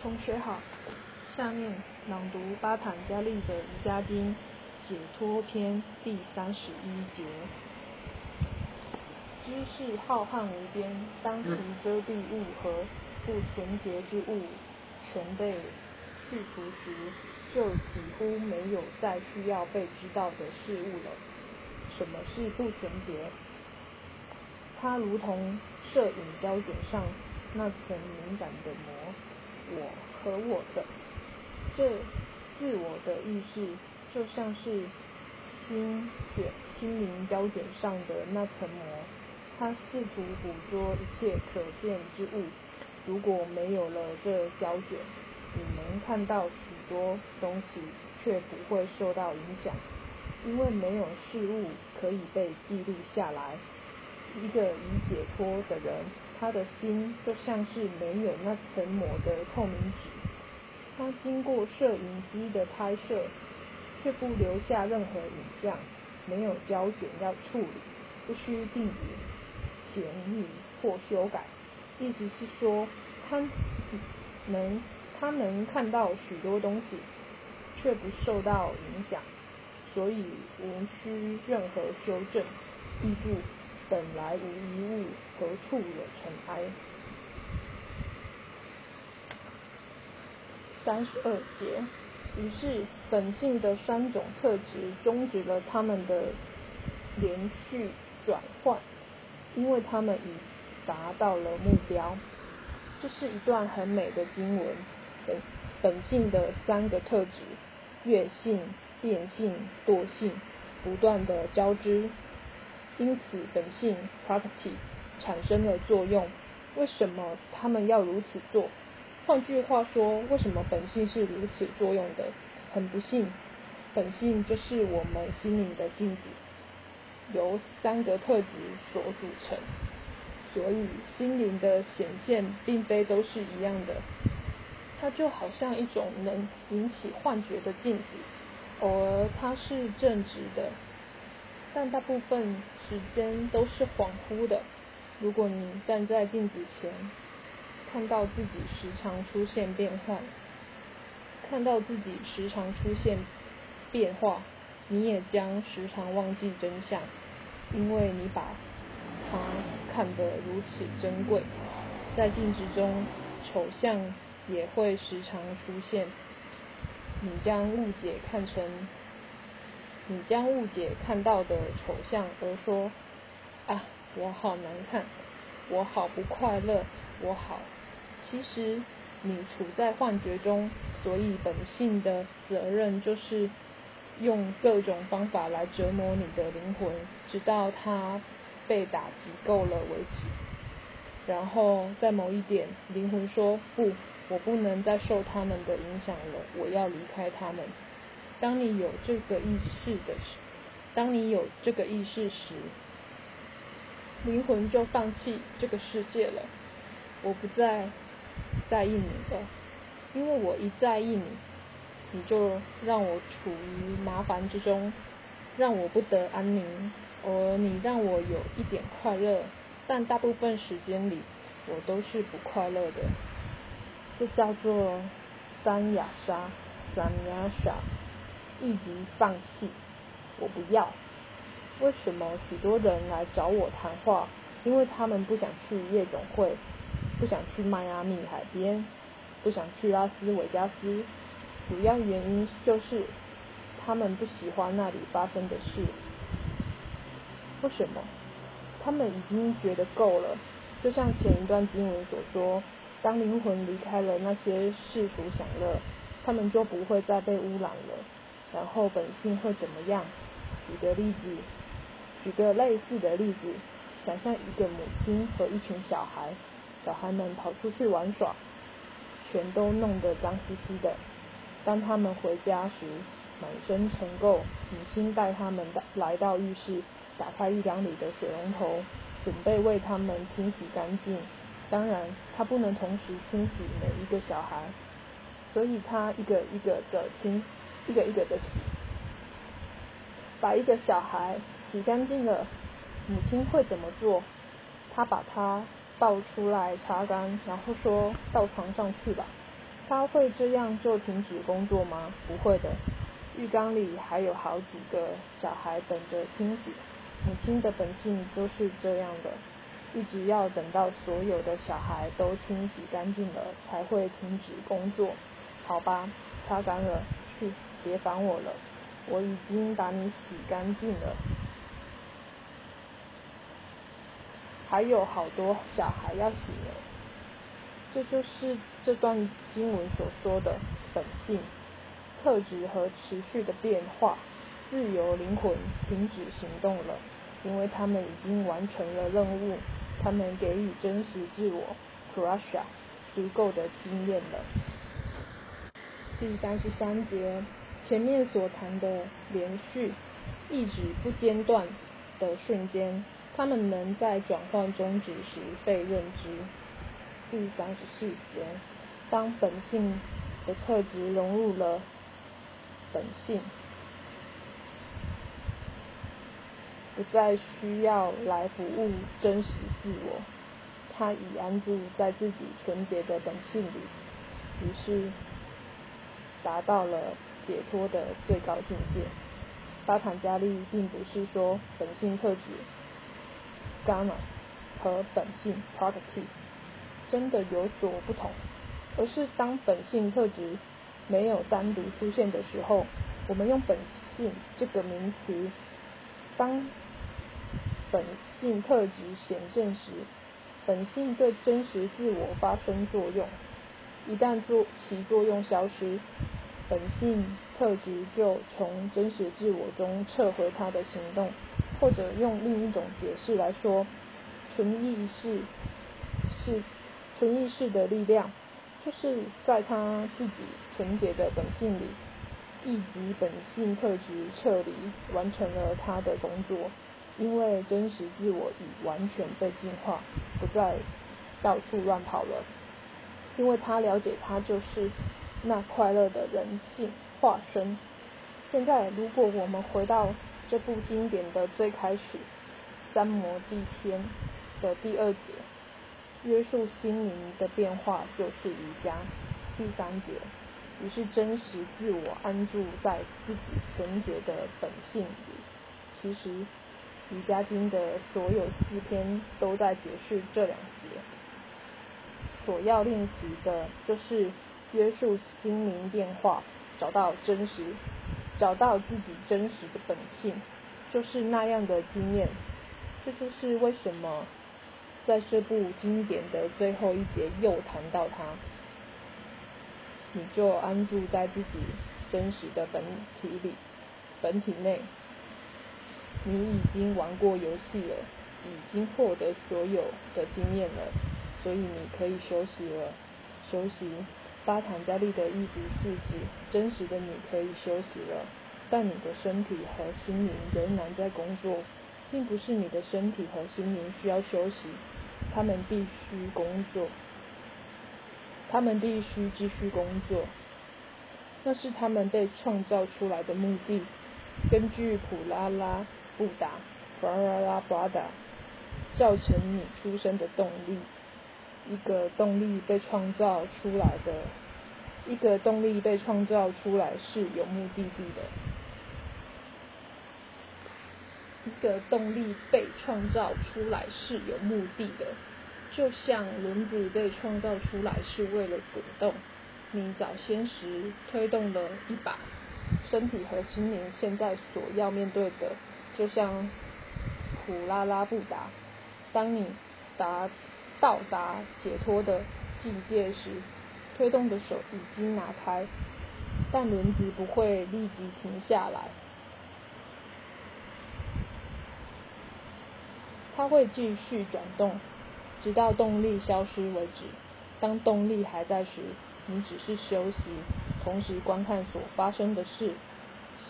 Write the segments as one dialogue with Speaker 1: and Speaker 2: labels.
Speaker 1: 同学好，下面朗读巴坦加利的《瑜伽经》解脱篇第三十一节。知识浩瀚无边，当其遮蔽物和不纯洁之物全被去除时，就几乎没有再需要被知道的事物了。什么是不纯洁？它如同摄影胶卷上那层敏感的膜。我和我的这自我的意识，就像是心卷心灵胶卷上的那层膜，它试图捕捉一切可见之物。如果没有了这胶卷，你能看到许多东西，却不会受到影响，因为没有事物可以被记录下来。一个已解脱的人。他的心就像是没有那层膜的透明纸，他经过摄影机的拍摄，却不留下任何影像，没有胶卷要处理，不需定语、显语或修改。意思是说，他能他能看到许多东西，却不受到影响，所以无需任何修正、记住。本来无一物，何处有尘埃？三十二节。于是，本性的三种特质终止了他们的连续转换，因为他们已达到了目标。这是一段很美的经文。本本性的三个特质：悦性、变性、惰性，不断的交织。因此，本性 （property） 产生了作用。为什么他们要如此做？换句话说，为什么本性是如此作用的？很不幸，本性就是我们心灵的镜子，由三个特质所组成。所以，心灵的显现并非都是一样的。它就好像一种能引起幻觉的镜子，偶尔它是正直的。但大部分时间都是恍惚的。如果你站在镜子前，看到自己时常出现变化，看到自己时常出现变化，你也将时常忘记真相，因为你把它看得如此珍贵。在镜子中，丑相也会时常出现，你将误解看成。你将误解看到的丑相，而说：“啊，我好难看，我好不快乐，我好。”其实你处在幻觉中，所以本性的责任就是用各种方法来折磨你的灵魂，直到它被打击够了为止。然后在某一点，灵魂说：“不，我不能再受他们的影响了，我要离开他们。”当你有这个意识的时，当你有这个意识时，灵魂就放弃这个世界了。我不再在意你了，因为我一在意你，你就让我处于麻烦之中，让我不得安宁。而你让我有一点快乐，但大部分时间里，我都是不快乐的。这叫做三雅沙，三雅沙。立即放弃，我不要。为什么许多人来找我谈话？因为他们不想去夜总会，不想去迈阿密海边，不想去拉斯维加斯。主要原因就是他们不喜欢那里发生的事。为什么？他们已经觉得够了。就像前一段经文所说，当灵魂离开了那些世俗享乐，他们就不会再被污染了。然后本性会怎么样？举个例子，举个类似的例子，想象一个母亲和一群小孩，小孩们跑出去玩耍，全都弄得脏兮兮的。当他们回家时，满身尘垢，母亲带他们来到浴室，打开一两里的水龙头，准备为他们清洗干净。当然，他不能同时清洗每一个小孩，所以他一个一个的清。一个一个的洗，把一个小孩洗干净了，母亲会怎么做？她把他抱出来擦干，然后说到床上去吧。他会这样就停止工作吗？不会的，浴缸里还有好几个小孩等着清洗。母亲的本性都是这样的，一直要等到所有的小孩都清洗干净了，才会停止工作。好吧，擦干了，去，别烦我了，我已经把你洗干净了。还有好多小孩要洗呢。这就是这段经文所说的本性、特质和持续的变化。自由灵魂停止行动了，因为他们已经完成了任务。他们给予真实自我 Krusha 足够的经验了。第三十三节，前面所谈的连续、一直不间断的瞬间，他们能在转换终止时被认知。第三十四节，当本性的特质融入了本性，不再需要来服务真实自我，他已安住在自己纯洁的本性里，于是达到了解脱的最高境界。巴坦加利并不是说本性特质 gamma 和本性 property。真的有所不同，而是当本性特质没有单独出现的时候，我们用本性这个名词。当本性特质显现时，本性对真实自我发生作用。一旦作其作用消失，本性特质就从真实自我中撤回他的行动，或者用另一种解释来说，纯意识是。纯意识的力量，就是在他自己纯洁的本性里，以及本性特质撤离，完成了他的工作。因为真实自我已完全被净化，不再到处乱跑了。因为他了解，他就是那快乐的人性化身。现在，如果我们回到这部经典的最开始，三摩地篇的第二节。约束心灵的变化就是瑜伽。第三节，于是真实自我安住在自己纯洁的本性里。其实，瑜伽经的所有四篇都在解释这两节。所要练习的就是约束心灵变化，找到真实，找到自己真实的本性，就是那样的经验。这就是为什么。在这部经典的最后一节又谈到它，你就安住在自己真实的本体里，本体内，你已经玩过游戏了，已经获得所有的经验了，所以你可以休息了。休息，巴坦加利的意思是指真实的你可以休息了，但你的身体和心灵仍然在工作，并不是你的身体和心灵需要休息。他们必须工作，他们必须继续工作，那是他们被创造出来的目的。根据普拉拉布达 （Pralada Buddha） 造成你出生的动力，一个动力被创造出来的，一个动力被创造出来是有目的地的。一个动力被创造出来是有目的的，就像轮子被创造出来是为了滚动。你早先时推动了一把，身体和心灵现在所要面对的，就像普拉拉布达，当你达到达解脱的境界时，推动的手已经拿开，但轮子不会立即停下来。它会继续转动，直到动力消失为止。当动力还在时，你只是休息，同时观看所发生的事，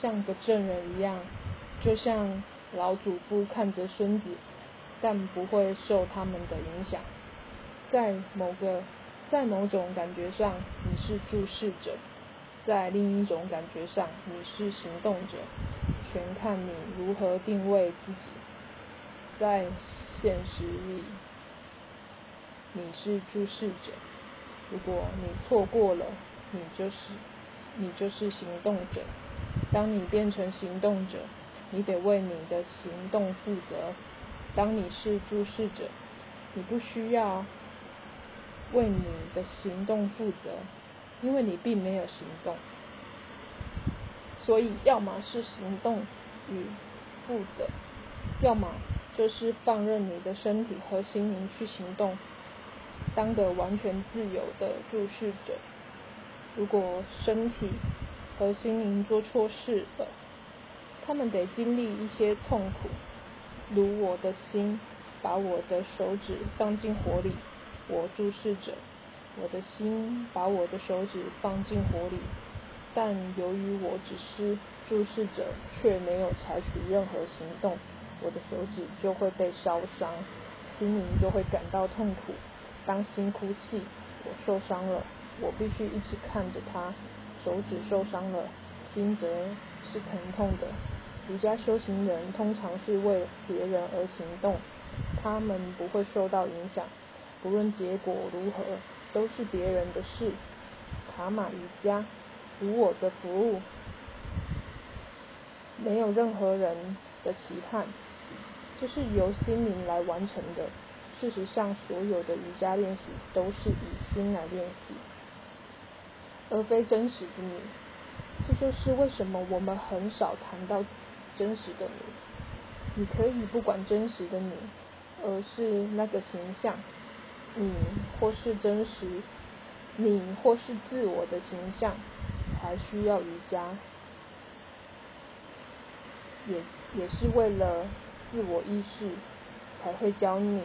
Speaker 1: 像个证人一样，就像老祖父看着孙子，但不会受他们的影响。在某个，在某种感觉上，你是注视者；在另一种感觉上，你是行动者。全看你如何定位自己。在现实里，你是注视者；如果你错过了，你就是你就是行动者。当你变成行动者，你得为你的行动负责。当你是注视者，你不需要为你的行动负责，因为你并没有行动。所以，要么是行动与负责，要么就是放任你的身体和心灵去行动。当个完全自由的注视者，如果身体和心灵做错事了，他们得经历一些痛苦，如我的心把我的手指放进火里，我注视着，我的心把我的手指放进火里，但由于我只是注视着，却没有采取任何行动，我的手指就会被烧伤，心灵就会感到痛苦。当心哭泣，我受伤了，我必须一直看着他，手指受伤了，心则是疼痛的。瑜伽修行人通常是为别人而行动，他们不会受到影响，不论结果如何，都是别人的事。卡玛瑜伽，无我的服务，没有任何人的期盼，这是由心灵来完成的。事实上，所有的瑜伽练习都是以心来练习，而非真实的你。这就是为什么我们很少谈到真实的你。你可以不管真实的你，而是那个形象，你或是真实，你或是自我的形象，才需要瑜伽。也也是为了自我意识，才会教你。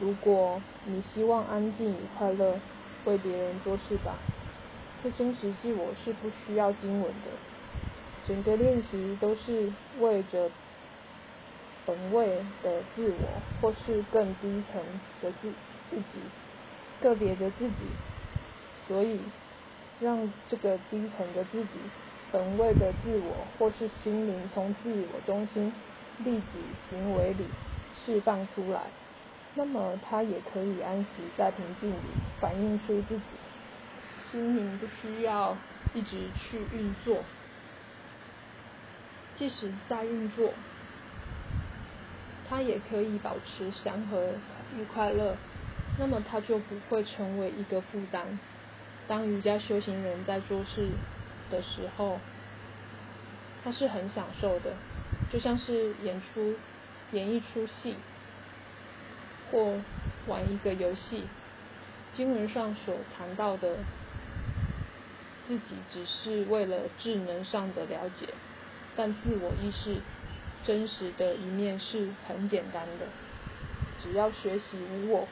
Speaker 1: 如果你希望安静与快乐，为别人做事吧。这真实自我是不需要经文的。整个练习都是为着本位的自我，或是更低层的自自己，个别的自己。所以，让这个低层的自己，本位的自我，或是心灵，从自我中心利己行为里释放出来。那么，他也可以安息在平静里，反映出自己心灵不需要一直去运作。即使在运作，他也可以保持祥和与快乐。那么，他就不会成为一个负担。当瑜伽修行人在做事的时候，他是很享受的，就像是演出演一出戏。或玩一个游戏，经文上所谈到的自己，只是为了智能上的了解，但自我意识真实的一面是很简单的。只要学习无我，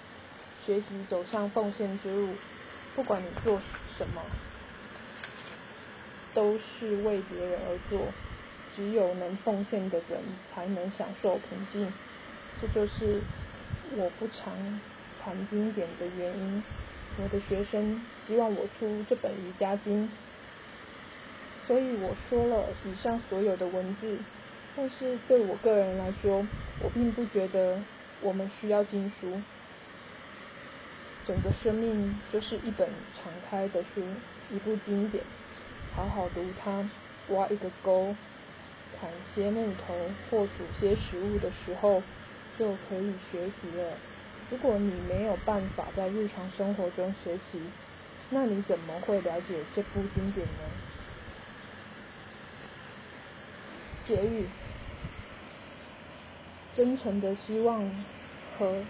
Speaker 1: 学习走向奉献之路，不管你做什么，都是为别人而做。只有能奉献的人，才能享受平静。这就是。我不常谈经典的原因，我的学生希望我出这本瑜伽经，所以我说了以上所有的文字。但是对我个人来说，我并不觉得我们需要经书。整个生命就是一本敞开的书，一部经典，好好读它，挖一个沟，砍些木头或煮些食物的时候。就可以学习了。如果你没有办法在日常生活中学习，那你怎么会了解这部经典呢？结语：真诚的希望和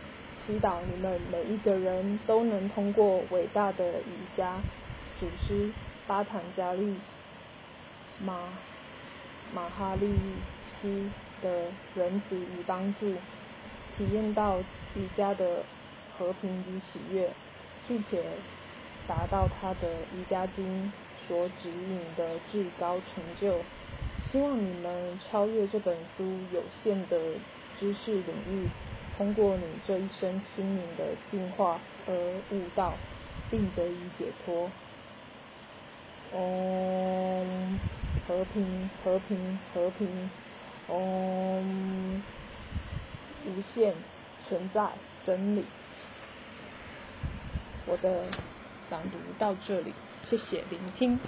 Speaker 1: 祈祷，你们每一个人都能通过伟大的瑜伽祖师巴坦加利马马哈利西的仁慈与帮助。体验到瑜伽的和平与喜悦，并且达到他的瑜伽经所指引的至高成就。希望你们超越这本书有限的知识领域，通过你这一生心灵的进化而悟道，并得以解脱。嗯，和平，和平，和平。嗯。无限存在真理。我的朗读到这里，谢谢聆听。